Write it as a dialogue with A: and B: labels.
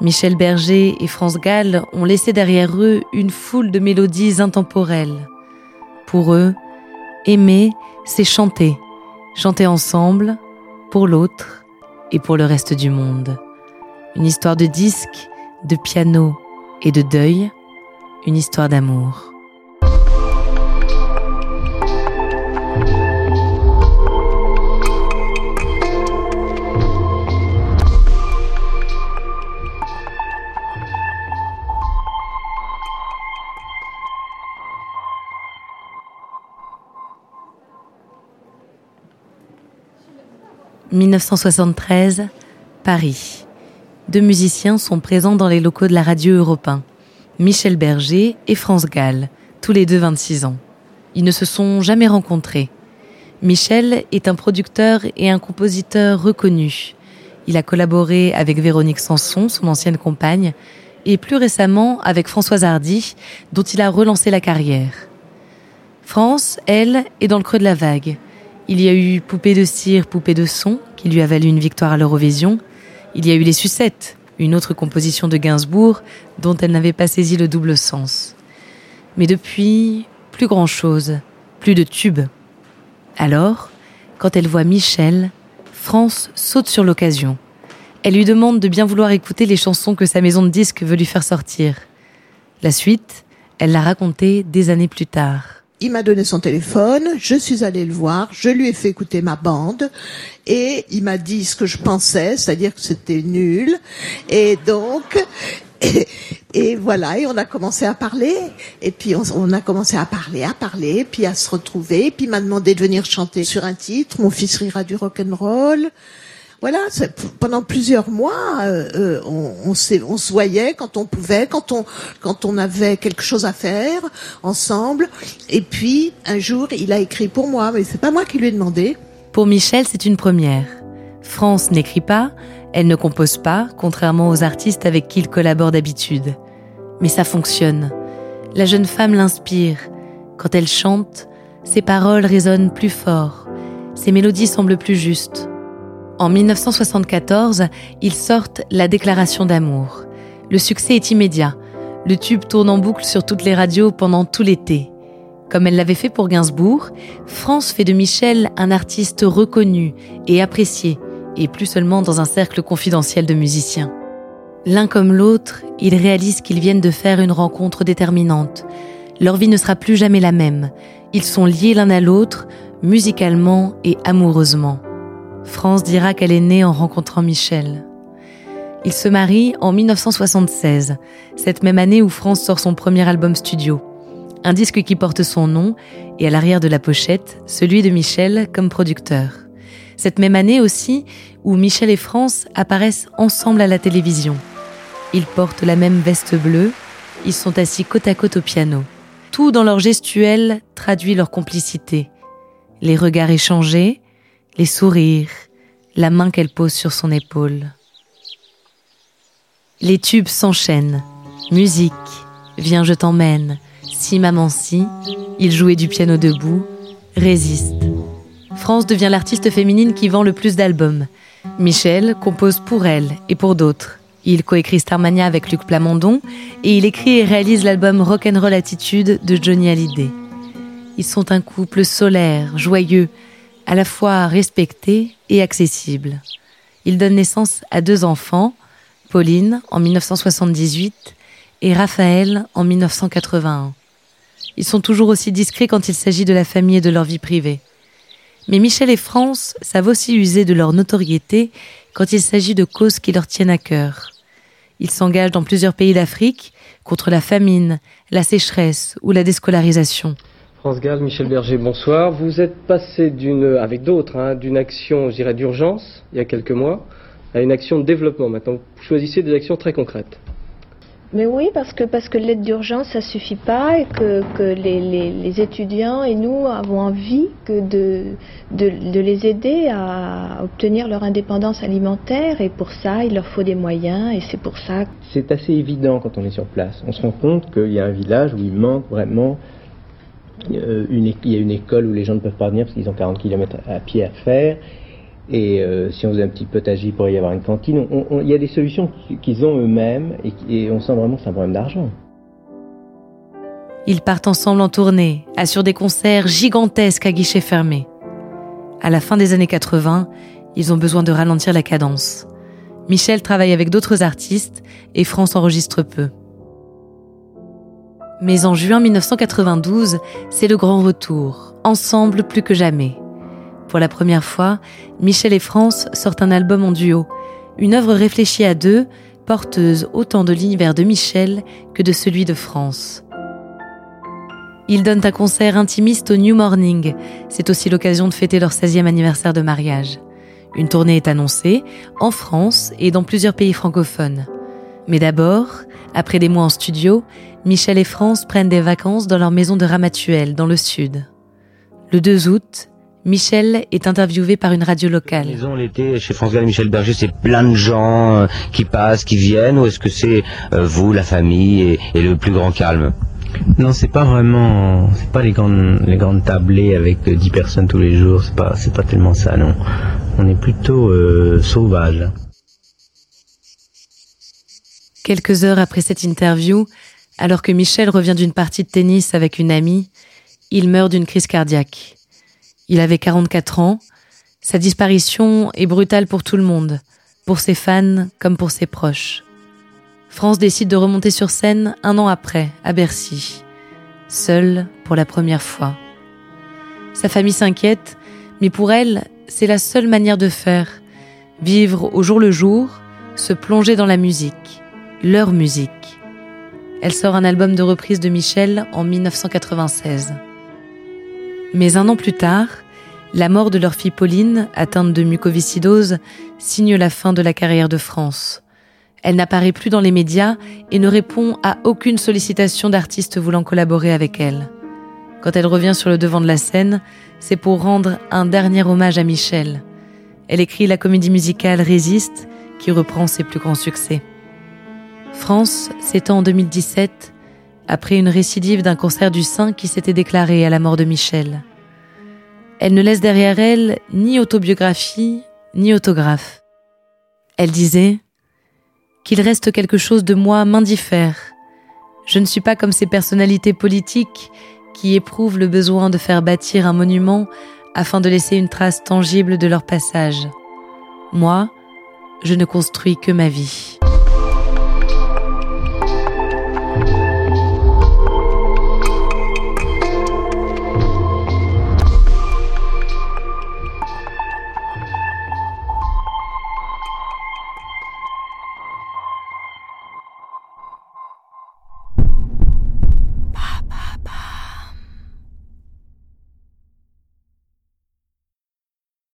A: Michel Berger et France Gall ont laissé derrière eux une foule de mélodies intemporelles. Pour eux, aimer, c'est chanter, chanter ensemble, pour l'autre et pour le reste du monde. Une histoire de disque, de piano et de deuil, une histoire d'amour. 1973, Paris. Deux musiciens sont présents dans les locaux de la radio européen. Michel Berger et France Gall, tous les deux 26 ans. Ils ne se sont jamais rencontrés. Michel est un producteur et un compositeur reconnu. Il a collaboré avec Véronique Sanson, son ancienne compagne, et plus récemment avec Françoise Hardy, dont il a relancé la carrière. France, elle, est dans le creux de la vague. Il y a eu Poupée de cire, Poupée de son, qui lui a valu une victoire à l'Eurovision. Il y a eu Les Sucettes, une autre composition de Gainsbourg dont elle n'avait pas saisi le double sens. Mais depuis, plus grand-chose, plus de tubes. Alors, quand elle voit Michel, France saute sur l'occasion. Elle lui demande de bien vouloir écouter les chansons que sa maison de disques veut lui faire sortir. La suite, elle l'a racontée des années plus tard
B: il m'a donné son téléphone, je suis allée le voir, je lui ai fait écouter ma bande et il m'a dit ce que je pensais, c'est-à-dire que c'était nul. Et donc, et, voilà, et on a commencé à parler, et puis on, a commencé à parler, à parler, puis à se retrouver, puis il m'a demandé de venir chanter sur un titre, Mon fils rira du rock and roll voilà, pendant plusieurs mois, euh, euh on, on, se voyait quand on pouvait, quand on, quand on avait quelque chose à faire ensemble. Et puis un jour, il a écrit pour moi, mais c'est pas moi qui lui ai demandé.
A: Pour Michel, c'est une première. France n'écrit pas, elle ne compose pas, contrairement aux artistes avec qui il collabore d'habitude. Mais ça fonctionne. La jeune femme l'inspire. Quand elle chante, ses paroles résonnent plus fort, ses mélodies semblent plus justes. En 1974, ils sortent La Déclaration d'amour. Le succès est immédiat. Le tube tourne en boucle sur toutes les radios pendant tout l'été. Comme elle l'avait fait pour Gainsbourg, France fait de Michel un artiste reconnu et apprécié, et plus seulement dans un cercle confidentiel de musiciens. L'un comme l'autre, ils réalisent qu'ils viennent de faire une rencontre déterminante. Leur vie ne sera plus jamais la même. Ils sont liés l'un à l'autre, musicalement et amoureusement. France dira qu'elle est née en rencontrant Michel. Ils se marient en 1976, cette même année où France sort son premier album studio. Un disque qui porte son nom et à l'arrière de la pochette, celui de Michel comme producteur. Cette même année aussi où Michel et France apparaissent ensemble à la télévision. Ils portent la même veste bleue, ils sont assis côte à côte au piano. Tout dans leur gestuelle traduit leur complicité. Les regards échangés, les sourires, la main qu'elle pose sur son épaule. Les tubes s'enchaînent. Musique, Viens je t'emmène, Si maman si, il jouait du piano debout, Résiste. France devient l'artiste féminine qui vend le plus d'albums. Michel compose pour elle et pour d'autres. Il coécrit Starmania avec Luc Plamondon et il écrit et réalise l'album Rock'n'Roll Attitude de Johnny Hallyday. Ils sont un couple solaire, joyeux, à la fois respecté et accessible. Il donne naissance à deux enfants, Pauline en 1978 et Raphaël en 1981. Ils sont toujours aussi discrets quand il s'agit de la famille et de leur vie privée. Mais Michel et France savent aussi user de leur notoriété quand il s'agit de causes qui leur tiennent à cœur. Ils s'engagent dans plusieurs pays d'Afrique contre la famine, la sécheresse ou la déscolarisation.
C: France Gall, Michel Berger, bonsoir. Vous êtes passé d'une, avec d'autres, hein, d'une action, je dirais, d'urgence, il y a quelques mois, à une action de développement. Maintenant, vous choisissez des actions très concrètes.
D: Mais oui, parce que, parce que l'aide d'urgence, ça suffit pas et que, que les, les, les, étudiants et nous avons envie que de, de, de, les aider à obtenir leur indépendance alimentaire et pour ça, il leur faut des moyens et c'est pour ça.
E: C'est assez évident quand on est sur place. On se rend compte qu'il y a un village où il manque vraiment euh, une, il y a une école où les gens ne peuvent pas venir parce qu'ils ont 40 km à pied à faire et euh, si on faisait un petit potager, il pourrait y avoir une cantine. Il y a des solutions qu'ils ont eux-mêmes et, et, on sent vraiment que c'est un problème d'argent.
A: Ils partent ensemble en tournée, assurent des concerts gigantesques à guichet fermé. À la fin des années 80, ils ont besoin de ralentir la cadence. Michel travaille avec d'autres artistes et France enregistre peu. Mais en juin 1992, c'est le grand retour, ensemble plus que jamais. Pour la première fois, Michel et France sortent un album en duo, une œuvre réfléchie à deux, porteuse autant de l'univers de Michel que de celui de France. Ils donnent un concert intimiste au New Morning. C'est aussi l'occasion de fêter leur 16e anniversaire de mariage. Une tournée est annoncée, en France et dans plusieurs pays francophones. Mais d'abord, après des mois en studio, Michel et France prennent des vacances dans leur maison de Ramatuelle, dans le sud. Le 2 août, Michel est interviewé par une radio locale.
F: Maison l'été chez France Gall et Michel Berger, c'est plein de gens euh, qui passent, qui viennent, ou est-ce que c'est euh, vous, la famille et, et, le plus grand calme?
G: Non, c'est pas vraiment, c'est pas les grandes, les grandes tablées avec 10 personnes tous les jours, c'est pas, c'est pas tellement ça, non. On est plutôt euh, sauvage.
A: Quelques heures après cette interview, alors que Michel revient d'une partie de tennis avec une amie, il meurt d'une crise cardiaque. Il avait 44 ans. Sa disparition est brutale pour tout le monde, pour ses fans comme pour ses proches. France décide de remonter sur scène un an après, à Bercy, seule pour la première fois. Sa famille s'inquiète, mais pour elle, c'est la seule manière de faire, vivre au jour le jour, se plonger dans la musique, leur musique. Elle sort un album de reprise de Michel en 1996. Mais un an plus tard, la mort de leur fille Pauline, atteinte de mucoviscidose, signe la fin de la carrière de France. Elle n'apparaît plus dans les médias et ne répond à aucune sollicitation d'artistes voulant collaborer avec elle. Quand elle revient sur le devant de la scène, c'est pour rendre un dernier hommage à Michel. Elle écrit la comédie musicale Résiste, qui reprend ses plus grands succès. France s'étend en 2017 après une récidive d'un cancer du sein qui s'était déclaré à la mort de Michel. Elle ne laisse derrière elle ni autobiographie, ni autographe. Elle disait qu'il reste quelque chose de moi m'indiffère. Je ne suis pas comme ces personnalités politiques qui éprouvent le besoin de faire bâtir un monument afin de laisser une trace tangible de leur passage. Moi, je ne construis que ma vie.